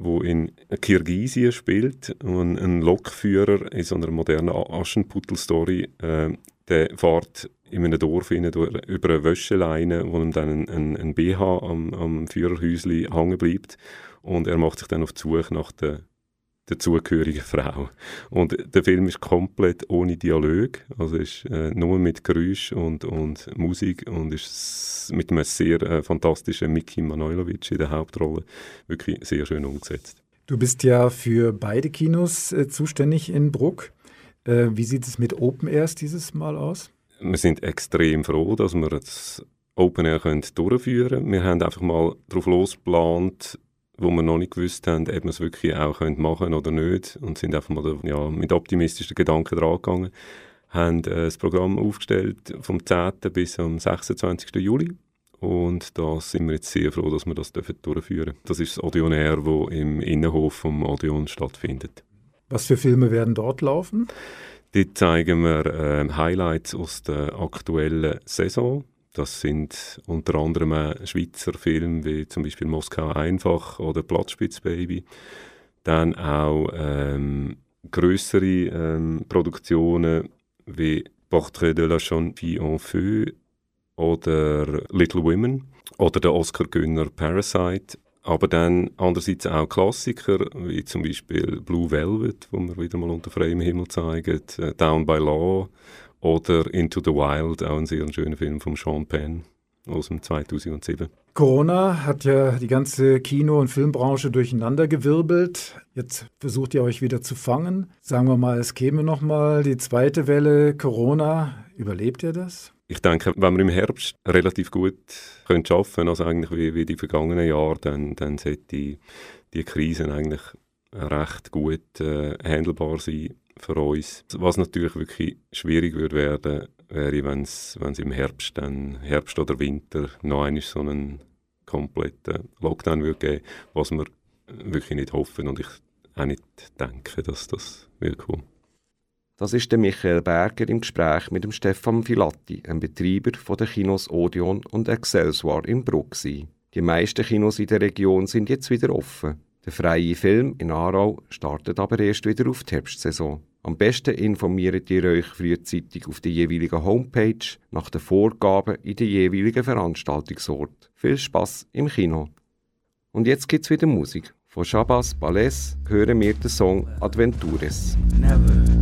wo in Kirgisien spielt und ein Lokführer in so einer modernen Aschenputtel-Story äh, der fährt in einem Dorf rein, über eine Wäscheleine, wo ihm dann ein, ein, ein BH am, am Führerhäuschen hängen bleibt. Und er macht sich dann auf die Suche nach der, zugehörigen Frau. Und der Film ist komplett ohne Dialog, also ist äh, nur mit Geräusch und, und Musik und ist mit einem sehr äh, fantastischen Miki Manojlovic in der Hauptrolle wirklich sehr schön umgesetzt. Du bist ja für beide Kinos äh, zuständig in Bruck. Äh, wie sieht es mit Open Airs dieses Mal aus? Wir sind extrem froh, dass wir das Open Air durchführen können. Wir haben einfach mal darauf losgeplant, wo wir noch nicht gewusst haben, ob wir es wirklich auch machen können oder nicht. Und sind einfach mal ja, mit optimistischen Gedanken dran gegangen. Haben äh, das Programm aufgestellt vom 10. bis am 26. Juli. Und da sind wir jetzt sehr froh, dass wir das durchführen dürfen. Das ist das Odeon Air, das im Innenhof vom Odeon stattfindet. Was für Filme werden dort laufen? Dort zeigen wir äh, Highlights aus der aktuellen Saison. Das sind unter anderem Schweizer Filme wie zum Beispiel Moskau einfach oder Platzspitzbaby. Dann auch ähm, größere ähm, Produktionen wie Portrait de la Jeune Fille en Feu oder Little Women oder der Oscar-Gönner Parasite aber dann andererseits auch Klassiker, wie zum Beispiel Blue Velvet, wo wir wieder mal unter freiem Himmel zeigen, äh, Down by Law oder Into the Wild, auch ein sehr schöner Film von Sean Penn. aus dem 2007. Corona hat ja die ganze Kino- und Filmbranche durcheinandergewirbelt. Jetzt versucht ihr euch wieder zu fangen. Sagen wir mal, es käme noch mal die zweite Welle Corona. Überlebt ihr das? Ich denke, wenn wir im Herbst relativ gut können arbeiten können, also eigentlich wie, wie die vergangenen Jahre, dann, dann sollte die, die Krisen eigentlich recht gut äh, handelbar sein für uns. Was natürlich wirklich schwierig würde werden, wäre, wenn es im Herbst, dann Herbst oder Winter noch einmal so einen kompletten Lockdown würde geben, was wir wirklich nicht hoffen und ich auch nicht denke, dass das wird kommen. Das ist der Michael Berger im Gespräch mit dem Stefan Filatti, einem Betreiber der Kinos Odeon und Excelsior in Bruck. Die meisten Kinos in der Region sind jetzt wieder offen. Der freie Film in Aarau startet aber erst wieder auf die Herbstsaison. Am besten informiert ihr euch frühzeitig auf der jeweiligen Homepage nach den Vorgaben in den jeweiligen Veranstaltungsort. Viel Spaß im Kino. Und jetzt gibt's wieder Musik. Von Shabazz Balles hören wir den Song Adventures. Never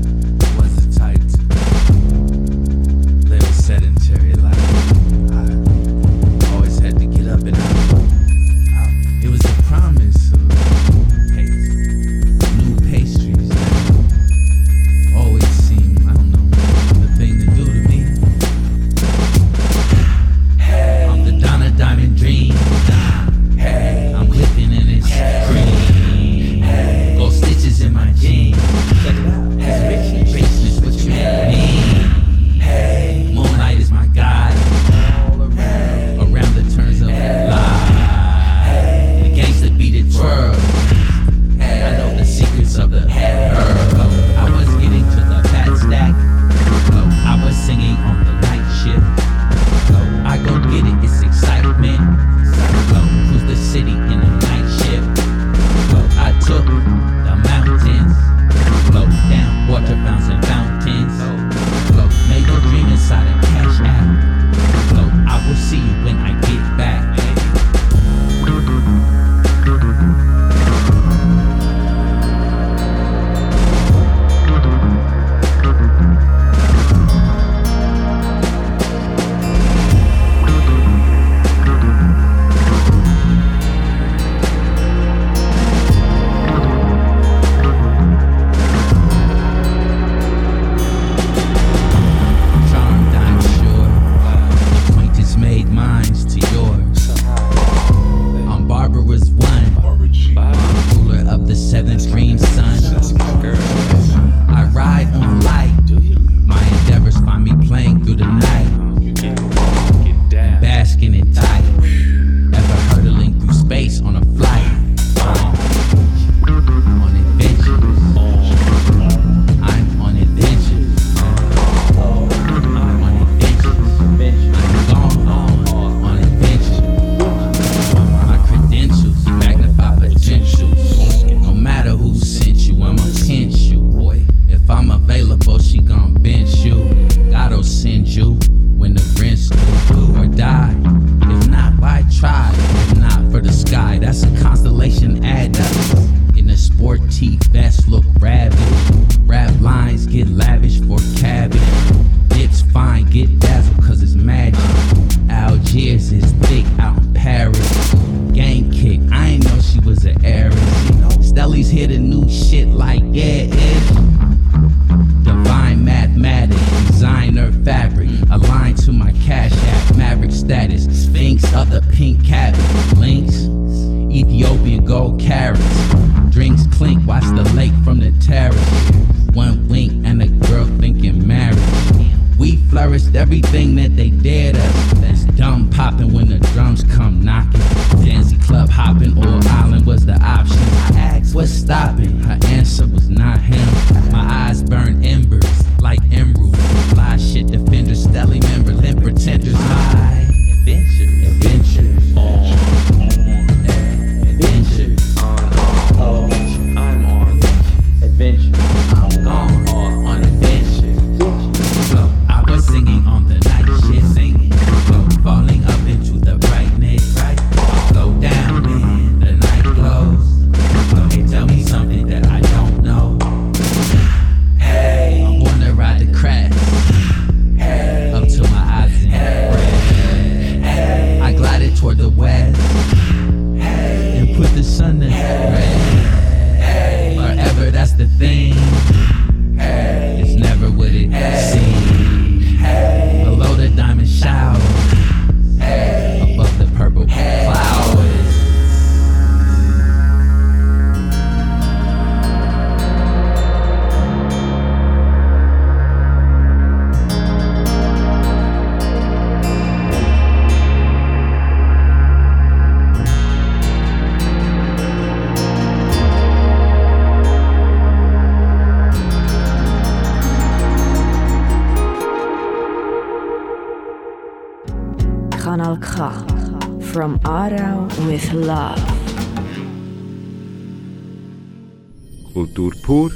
Kultur pur,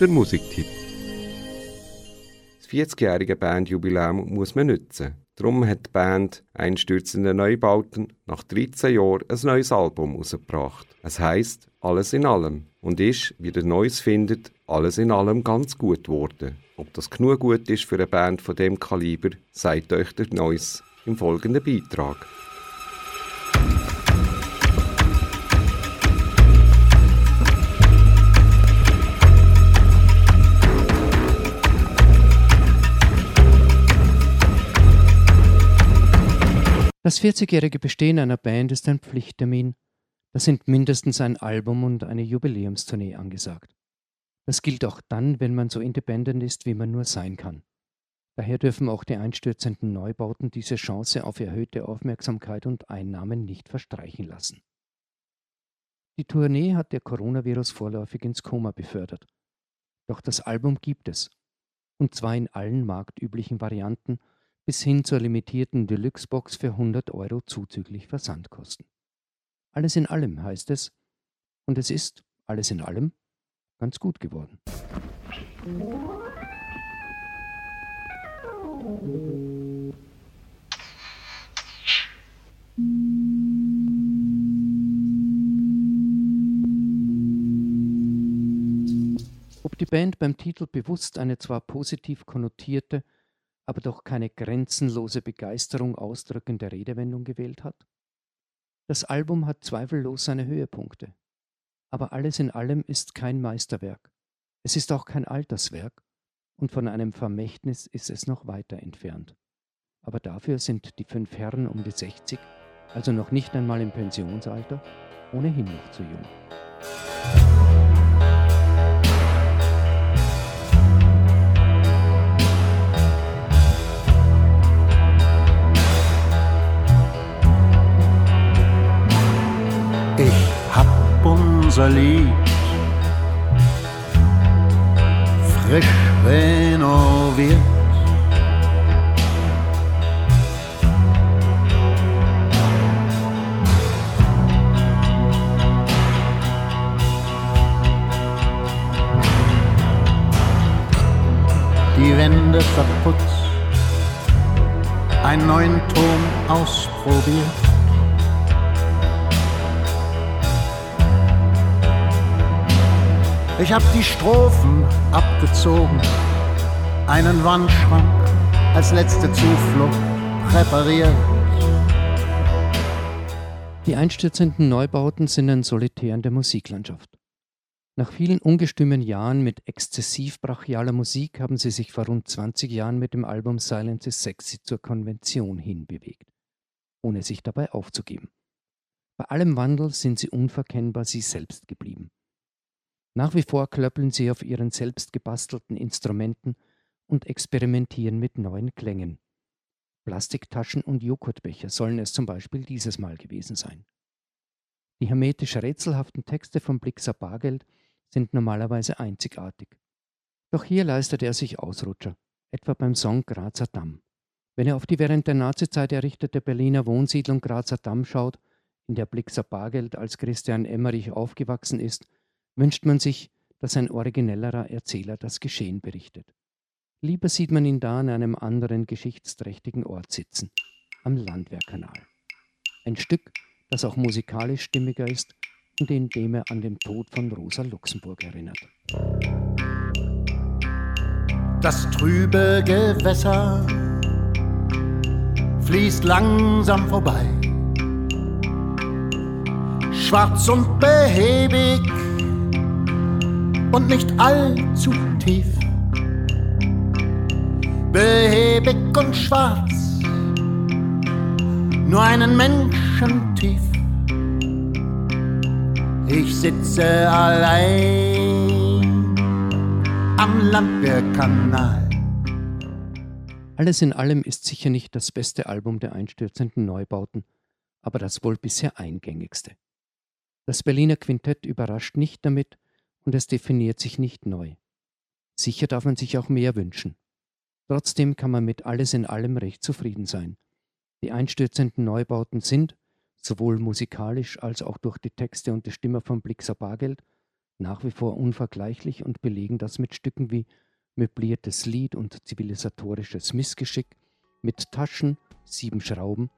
der Musiktipp. Das 40-jährige Bandjubiläum muss man nutzen. Darum hat die Band Einstürzende Neubauten nach 13 Jahren ein neues Album herausgebracht. Es heisst Alles in allem und ist, wie ihr Neues findet, alles in allem ganz gut geworden. Ob das genug gut ist für eine Band von dem Kaliber, sagt euch der Neues im folgenden Beitrag. Das 40-jährige Bestehen einer Band ist ein Pflichttermin. Da sind mindestens ein Album und eine Jubiläumstournee angesagt. Das gilt auch dann, wenn man so independent ist, wie man nur sein kann. Daher dürfen auch die einstürzenden Neubauten diese Chance auf erhöhte Aufmerksamkeit und Einnahmen nicht verstreichen lassen. Die Tournee hat der Coronavirus vorläufig ins Koma befördert. Doch das Album gibt es. Und zwar in allen marktüblichen Varianten bis hin zur limitierten Deluxe-Box für 100 Euro zuzüglich Versandkosten. Alles in allem heißt es, und es ist, alles in allem, ganz gut geworden. Ob die Band beim Titel bewusst eine zwar positiv konnotierte, aber doch keine grenzenlose Begeisterung ausdrückende Redewendung gewählt hat? Das Album hat zweifellos seine Höhepunkte. Aber alles in allem ist kein Meisterwerk. Es ist auch kein Alterswerk und von einem Vermächtnis ist es noch weiter entfernt. Aber dafür sind die fünf Herren um die 60, also noch nicht einmal im Pensionsalter, ohnehin noch zu jung. Unser Lied frisch renoviert. Die Wände verputzt, einen neuen Ton ausprobiert. Ich hab die Strophen abgezogen, einen Wandschrank als letzte Zuflucht präpariert. Die einstürzenden Neubauten sind ein Solitär in der Musiklandschaft. Nach vielen ungestümen Jahren mit exzessiv brachialer Musik haben sie sich vor rund 20 Jahren mit dem Album Silence is Sexy zur Konvention hinbewegt, ohne sich dabei aufzugeben. Bei allem Wandel sind sie unverkennbar sie selbst geblieben. Nach wie vor klöppeln sie auf ihren selbst gebastelten Instrumenten und experimentieren mit neuen Klängen. Plastiktaschen und Joghurtbecher sollen es zum Beispiel dieses Mal gewesen sein. Die hermetisch rätselhaften Texte von Blixer Bargeld sind normalerweise einzigartig. Doch hier leistet er sich Ausrutscher, etwa beim Song Grazer Damm. Wenn er auf die während der Nazizeit errichtete Berliner Wohnsiedlung Grazer Damm schaut, in der Blixer Bargeld als Christian Emmerich aufgewachsen ist, wünscht man sich, dass ein originellerer Erzähler das Geschehen berichtet. Lieber sieht man ihn da an einem anderen geschichtsträchtigen Ort sitzen, am Landwehrkanal. Ein Stück, das auch musikalisch stimmiger ist und in dem er an den Tod von Rosa Luxemburg erinnert. Das trübe Gewässer fließt langsam vorbei. Schwarz und behäbig und nicht allzu tief. Behäbig und schwarz, nur einen Menschen tief. Ich sitze allein am Landwehrkanal. Alles in allem ist sicher nicht das beste Album der einstürzenden Neubauten, aber das wohl bisher eingängigste. Das Berliner Quintett überrascht nicht damit und es definiert sich nicht neu. Sicher darf man sich auch mehr wünschen. Trotzdem kann man mit alles in allem recht zufrieden sein. Die einstürzenden Neubauten sind, sowohl musikalisch als auch durch die Texte und die Stimme von Blixer Bargeld, nach wie vor unvergleichlich und belegen das mit Stücken wie möbliertes Lied und zivilisatorisches Missgeschick, mit Taschen, sieben Schrauben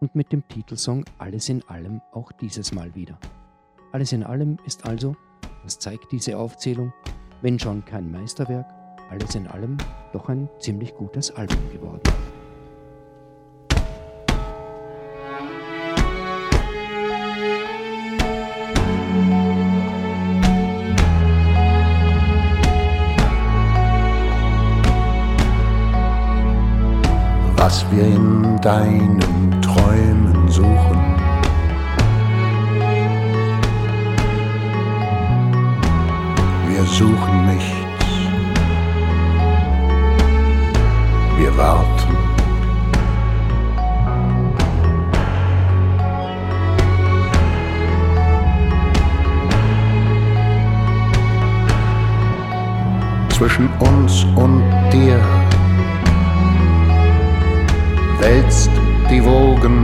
und mit dem Titelsong Alles in allem auch dieses Mal wieder. Alles in allem ist also, was zeigt diese Aufzählung, wenn schon kein Meisterwerk, alles in allem doch ein ziemlich gutes Album geworden. was wir in deinen Träumen suchen. Wir suchen nichts, wir warten. Zwischen uns und dir wälzt die Wogen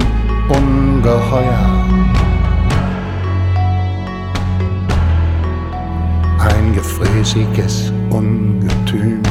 ungeheuer. Ein gefräßiges Ungetüm.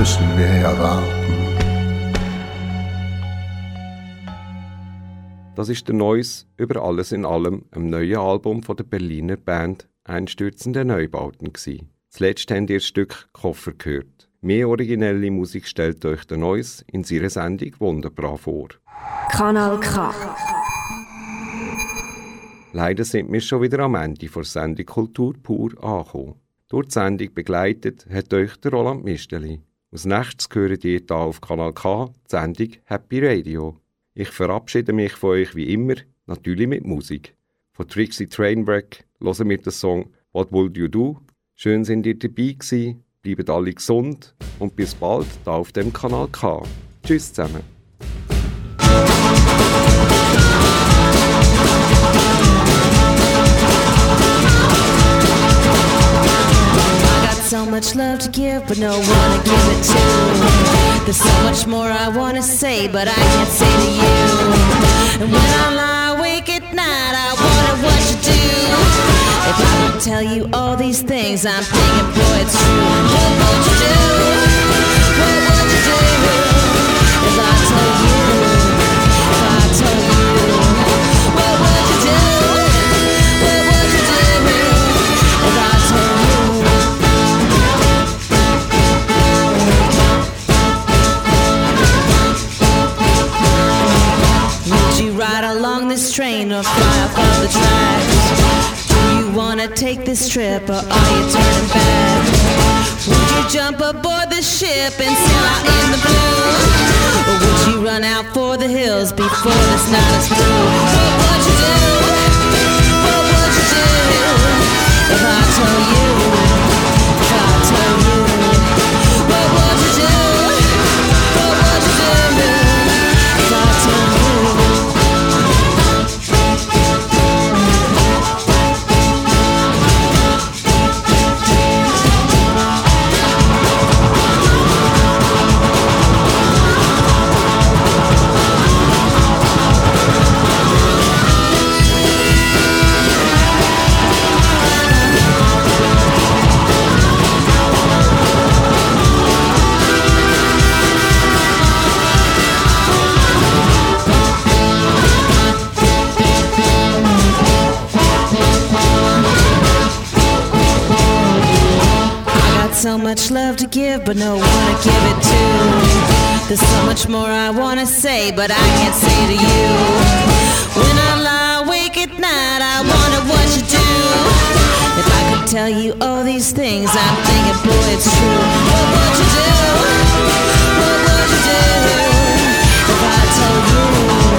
Müssen wir ja warten. Das ist der Neues über alles in allem, einem neuen Album von der Berliner Band Einstürzende Neubauten gsi. Zuletzt habt ihr das Stück Koffer gehört. Mehr originelle Musik stellt euch der Neues in seiner Sendung wunderbar vor. Kanal K. Leider sind wir schon wieder am Ende der Sendung Kultur pur angekommen. Durch die Sendung begleitet hat euch der Roland Misteli. Als nächstes gehört ihr hier auf Kanal K die Sendung Happy Radio. Ich verabschiede mich von euch wie immer, natürlich mit Musik. Von Trixie Trainwreck hören wir den Song What Would You Do? Schön sind ihr dabei gewesen, bleibt alle gesund und bis bald da auf dem Kanal K. Tschüss zusammen. So much love to give, but no one to give it to. There's so much more I wanna say, but I can't say to you. And when I lie awake at night, I wonder what you do. If I could tell you all these things, I'm thinking, boy, it's true. What would you do? What would you do? If I told you, train or fly off of the tracks? Do you wanna take this trip or are you turning back? Would you jump aboard the ship and sail out in the blue? Or would you run out for the hills before this night is through? What would you do? What would you do if I told you? So much love to give, but no one to give it to. There's so much more I wanna say, but I can't say to you. When I lie awake at night, I wonder what you do. If I could tell you all these things, I'm thinking, boy, it's true. What would you do? What would you do if I told you?